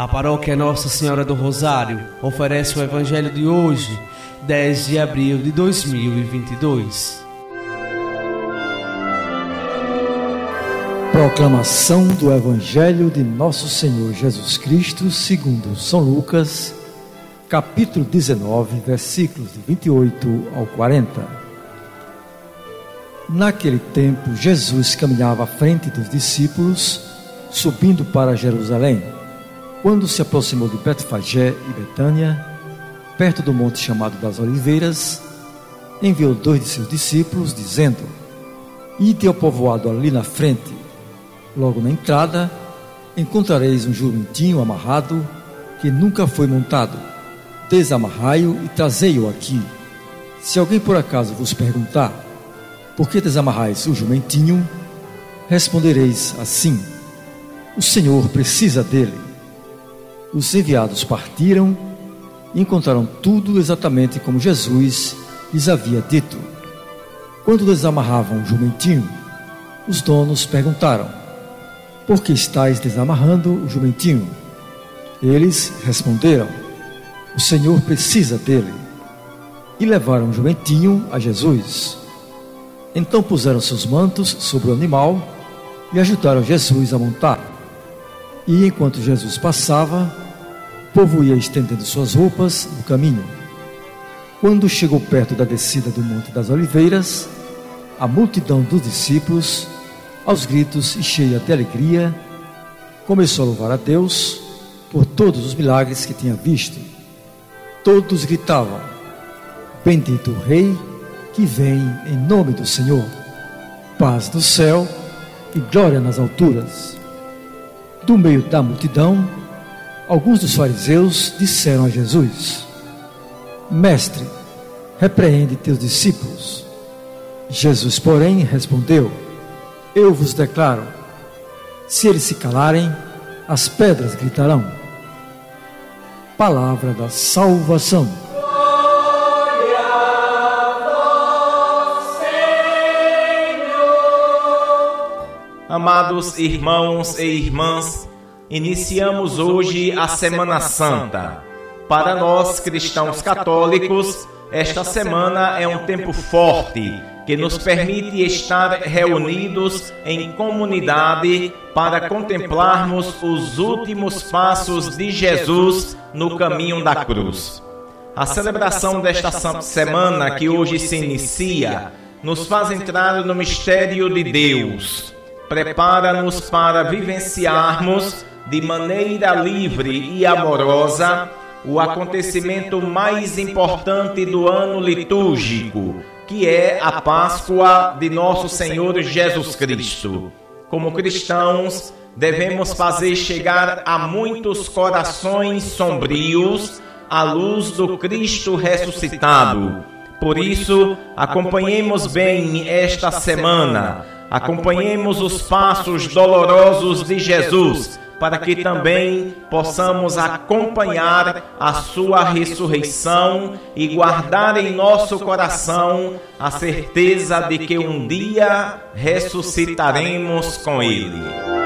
A paróquia Nossa Senhora do Rosário oferece o Evangelho de hoje, 10 de abril de 2022. Proclamação do Evangelho de Nosso Senhor Jesus Cristo, segundo São Lucas, capítulo 19, versículos de 28 ao 40. Naquele tempo, Jesus caminhava à frente dos discípulos, subindo para Jerusalém. Quando se aproximou de Betfagé e Betânia, perto do monte chamado das Oliveiras, enviou dois de seus discípulos, dizendo: Ide ao povoado ali na frente. Logo na entrada, encontrareis um jumentinho amarrado que nunca foi montado. Desamarrai-o e trazei-o aqui. Se alguém por acaso vos perguntar: Por que desamarrais o jumentinho? Respondereis assim: O Senhor precisa dele os enviados partiram e encontraram tudo exatamente como Jesus lhes havia dito. Quando desamarravam o jumentinho, os donos perguntaram: Por que estáis desamarrando o jumentinho? Eles responderam: O Senhor precisa dele. E levaram o jumentinho a Jesus. Então puseram seus mantos sobre o animal e ajudaram Jesus a montar. E enquanto Jesus passava, povo ia estendendo suas roupas no caminho. Quando chegou perto da descida do Monte das Oliveiras, a multidão dos discípulos, aos gritos e cheia de alegria, começou a louvar a Deus por todos os milagres que tinha visto. Todos gritavam: Bendito o Rei que vem em nome do Senhor. Paz no céu e glória nas alturas. Do meio da multidão, alguns dos fariseus disseram a Jesus: Mestre, repreende teus discípulos. Jesus, porém, respondeu: Eu vos declaro, se eles se calarem, as pedras gritarão. Palavra da salvação. Amados irmãos e irmãs, Iniciamos hoje a Semana Santa. Para nós cristãos católicos, esta semana é um tempo forte que nos permite estar reunidos em comunidade para contemplarmos os últimos passos de Jesus no caminho da cruz. A celebração desta semana que hoje se inicia nos faz entrar no mistério de Deus, prepara-nos para vivenciarmos de maneira livre e amorosa o acontecimento mais importante do ano litúrgico, que é a Páscoa de nosso Senhor Jesus Cristo. Como cristãos, devemos fazer chegar a muitos corações sombrios a luz do Cristo ressuscitado. Por isso, acompanhemos bem esta semana, acompanhemos os passos dolorosos de Jesus para que também possamos acompanhar a sua ressurreição e guardar em nosso coração a certeza de que um dia ressuscitaremos com ele.